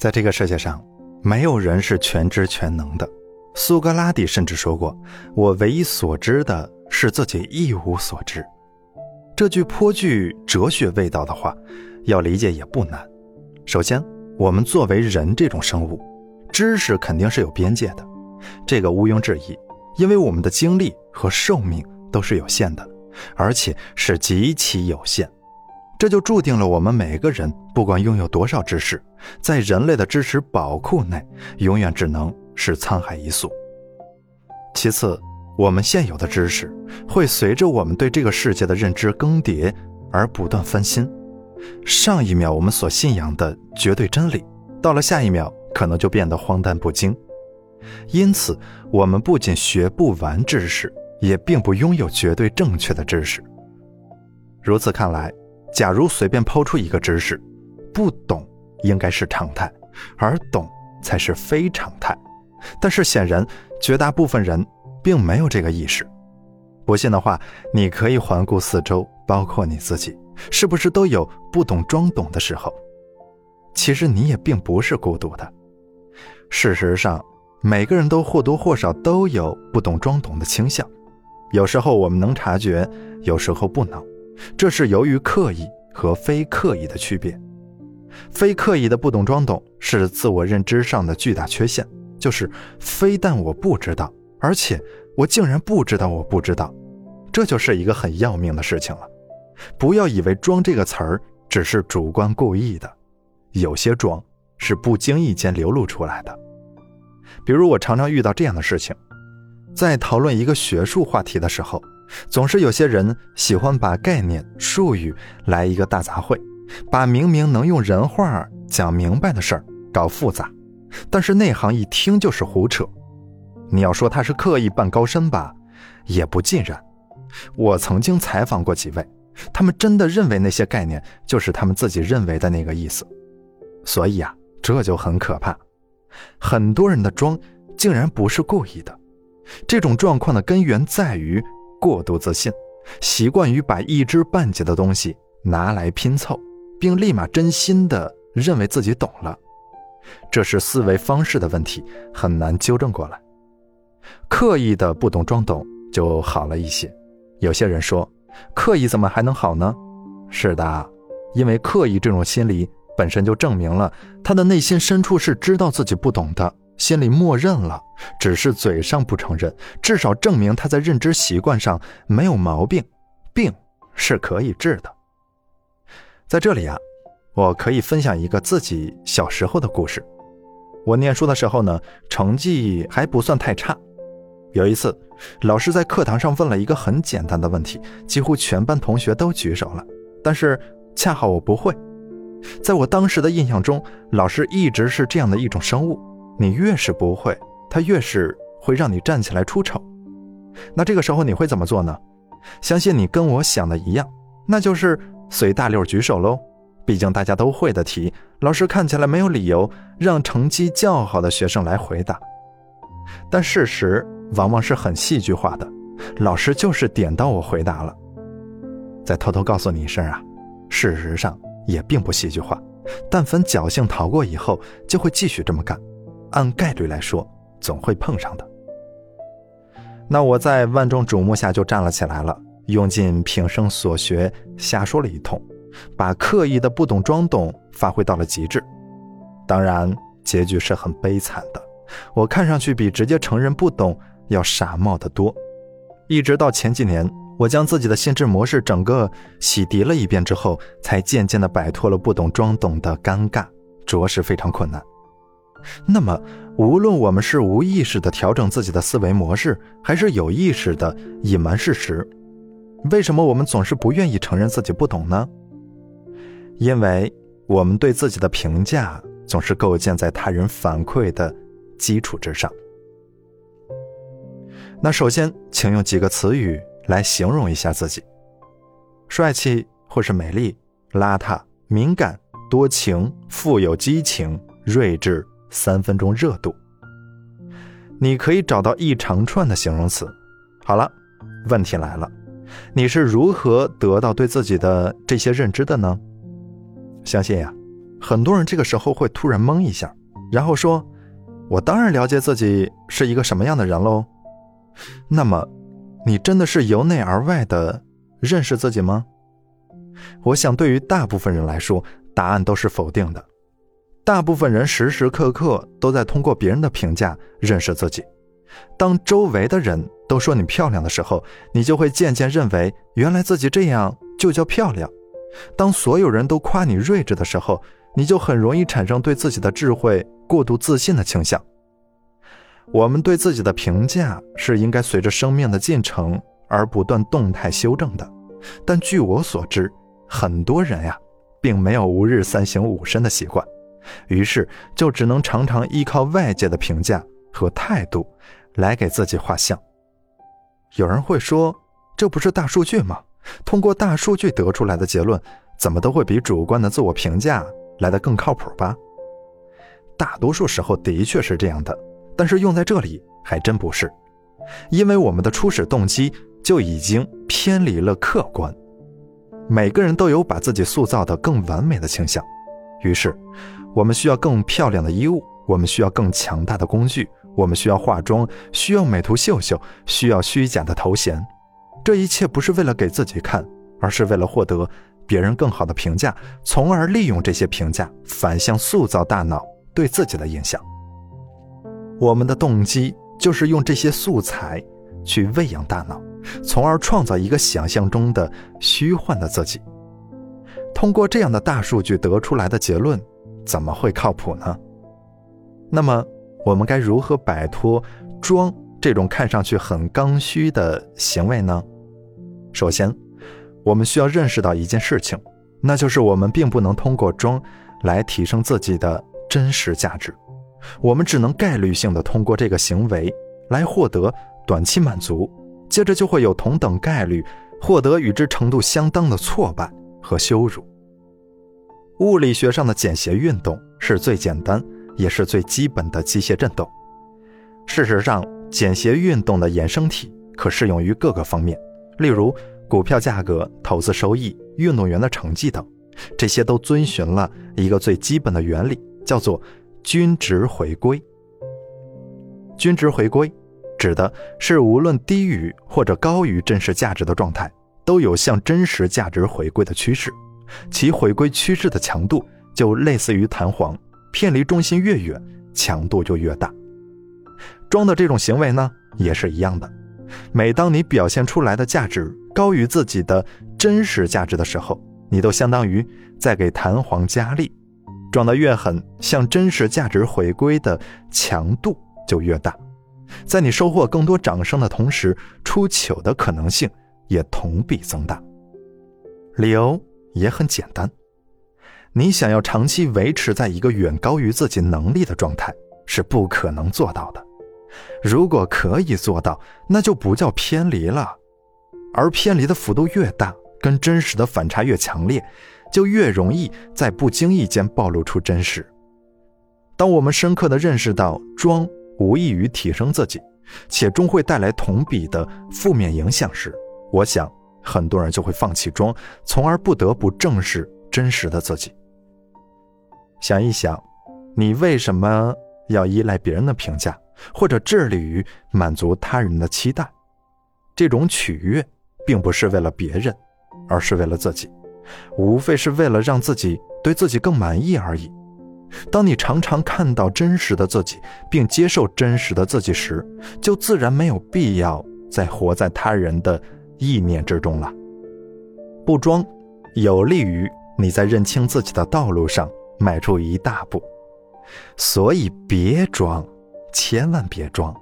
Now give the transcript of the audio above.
在这个世界上，没有人是全知全能的。苏格拉底甚至说过：“我唯一所知的是自己一无所知。”这句颇具哲学味道的话，要理解也不难。首先，我们作为人这种生物，知识肯定是有边界的，这个毋庸置疑，因为我们的精力和寿命都是有限的，而且是极其有限。这就注定了我们每个人，不管拥有多少知识，在人类的知识宝库内，永远只能是沧海一粟。其次，我们现有的知识会随着我们对这个世界的认知更迭而不断翻新。上一秒我们所信仰的绝对真理，到了下一秒可能就变得荒诞不经。因此，我们不仅学不完知识，也并不拥有绝对正确的知识。如此看来，假如随便抛出一个知识，不懂应该是常态，而懂才是非常态。但是显然，绝大部分人。并没有这个意识。不信的话，你可以环顾四周，包括你自己，是不是都有不懂装懂的时候？其实你也并不是孤独的。事实上，每个人都或多或少都有不懂装懂的倾向。有时候我们能察觉，有时候不能。这是由于刻意和非刻意的区别。非刻意的不懂装懂是自我认知上的巨大缺陷，就是非但我不知道。而且我竟然不知道，我不知道，这就是一个很要命的事情了。不要以为“装”这个词儿只是主观故意的，有些装是不经意间流露出来的。比如我常常遇到这样的事情，在讨论一个学术话题的时候，总是有些人喜欢把概念、术语来一个大杂烩，把明明能用人话讲明白的事儿搞复杂，但是内行一听就是胡扯。你要说他是刻意扮高深吧，也不尽然。我曾经采访过几位，他们真的认为那些概念就是他们自己认为的那个意思。所以啊，这就很可怕。很多人的装竟然不是故意的。这种状况的根源在于过度自信，习惯于把一知半解的东西拿来拼凑，并立马真心的认为自己懂了。这是思维方式的问题，很难纠正过来。刻意的不懂装懂就好了一些。有些人说，刻意怎么还能好呢？是的，因为刻意这种心理本身就证明了他的内心深处是知道自己不懂的，心里默认了，只是嘴上不承认，至少证明他在认知习惯上没有毛病，病是可以治的。在这里啊，我可以分享一个自己小时候的故事。我念书的时候呢，成绩还不算太差。有一次，老师在课堂上问了一个很简单的问题，几乎全班同学都举手了，但是恰好我不会。在我当时的印象中，老师一直是这样的一种生物：你越是不会，他越是会让你站起来出丑。那这个时候你会怎么做呢？相信你跟我想的一样，那就是随大溜举手喽。毕竟大家都会的题，老师看起来没有理由让成绩较好的学生来回答。但事实。往往是很戏剧化的，老师就是点到我回答了。再偷偷告诉你一声啊，事实上也并不戏剧化。但凡侥幸逃过以后，就会继续这么干。按概率来说，总会碰上的。那我在万众瞩目下就站了起来了，用尽平生所学瞎说了一通，把刻意的不懂装懂发挥到了极致。当然，结局是很悲惨的。我看上去比直接承认不懂。要傻冒得多，一直到前几年，我将自己的心智模式整个洗涤了一遍之后，才渐渐的摆脱了不懂装懂的尴尬，着实非常困难。那么，无论我们是无意识的调整自己的思维模式，还是有意识的隐瞒事实，为什么我们总是不愿意承认自己不懂呢？因为我们对自己的评价总是构建在他人反馈的基础之上。那首先，请用几个词语来形容一下自己：帅气或是美丽、邋遢、敏感、多情、富有激情、睿智、三分钟热度。你可以找到一长串的形容词。好了，问题来了，你是如何得到对自己的这些认知的呢？相信呀，很多人这个时候会突然懵一下，然后说：“我当然了解自己是一个什么样的人喽。”那么，你真的是由内而外的认识自己吗？我想，对于大部分人来说，答案都是否定的。大部分人时时刻刻都在通过别人的评价认识自己。当周围的人都说你漂亮的时候，你就会渐渐认为，原来自己这样就叫漂亮。当所有人都夸你睿智的时候，你就很容易产生对自己的智慧过度自信的倾向。我们对自己的评价是应该随着生命的进程而不断动态修正的，但据我所知，很多人呀，并没有吾日三省吾身的习惯，于是就只能常常依靠外界的评价和态度来给自己画像。有人会说，这不是大数据吗？通过大数据得出来的结论，怎么都会比主观的自我评价来得更靠谱吧？大多数时候的确是这样的，但是用在这里还真不是，因为我们的初始动机就已经偏离了客观。每个人都有把自己塑造的更完美的倾向，于是我们需要更漂亮的衣物，我们需要更强大的工具，我们需要化妆，需要美图秀秀，需要虚假的头衔。这一切不是为了给自己看，而是为了获得别人更好的评价，从而利用这些评价反向塑造大脑对自己的印象。我们的动机就是用这些素材去喂养大脑，从而创造一个想象中的虚幻的自己。通过这样的大数据得出来的结论，怎么会靠谱呢？那么，我们该如何摆脱装？这种看上去很刚需的行为呢？首先，我们需要认识到一件事情，那就是我们并不能通过装来提升自己的真实价值，我们只能概率性的通过这个行为来获得短期满足，接着就会有同等概率获得与之程度相当的挫败和羞辱。物理学上的简谐运动是最简单也是最基本的机械振动。事实上，简谐运动的衍生体可适用于各个方面，例如股票价格、投资收益、运动员的成绩等，这些都遵循了一个最基本的原理，叫做均值回归。均值回归指的是无论低于或者高于真实价值的状态，都有向真实价值回归的趋势，其回归趋势的强度就类似于弹簧，偏离中心越远，强度就越大。装的这种行为呢，也是一样的。每当你表现出来的价值高于自己的真实价值的时候，你都相当于在给弹簧加力。装的越狠，向真实价值回归的强度就越大。在你收获更多掌声的同时，出糗的可能性也同比增大。理由也很简单：你想要长期维持在一个远高于自己能力的状态，是不可能做到的。如果可以做到，那就不叫偏离了，而偏离的幅度越大，跟真实的反差越强烈，就越容易在不经意间暴露出真实。当我们深刻的认识到装无异于提升自己，且终会带来同比的负面影响时，我想很多人就会放弃装，从而不得不正视真实的自己。想一想，你为什么要依赖别人的评价？或者致力于满足他人的期待，这种取悦并不是为了别人，而是为了自己，无非是为了让自己对自己更满意而已。当你常常看到真实的自己，并接受真实的自己时，就自然没有必要再活在他人的意念之中了。不装，有利于你在认清自己的道路上迈出一大步。所以别装。千万别装。